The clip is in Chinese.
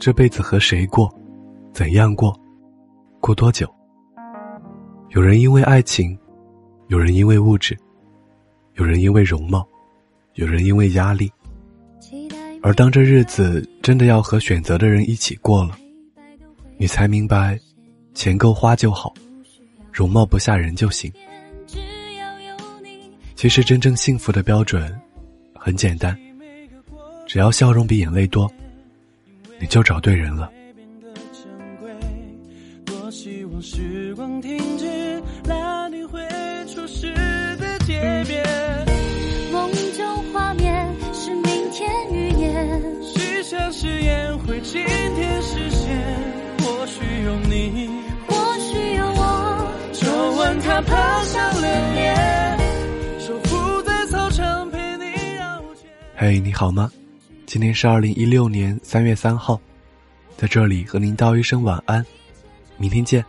这辈子和谁过，怎样过，过多久？有人因为爱情，有人因为物质，有人因为容貌，有人因为压力。而当这日子真的要和选择的人一起过了，你才明白，钱够花就好，容貌不吓人就行。其实真正幸福的标准很简单，只要笑容比眼泪多，你就找对人了。梦中画面是明天预言，许下誓言会今天实现，或许有你，或许有我。就问他爬上了脸，守护在操场陪你绕圈。嘿，你好吗？今天是二零一六年三月三号，在这里和您道一声晚安，明天见。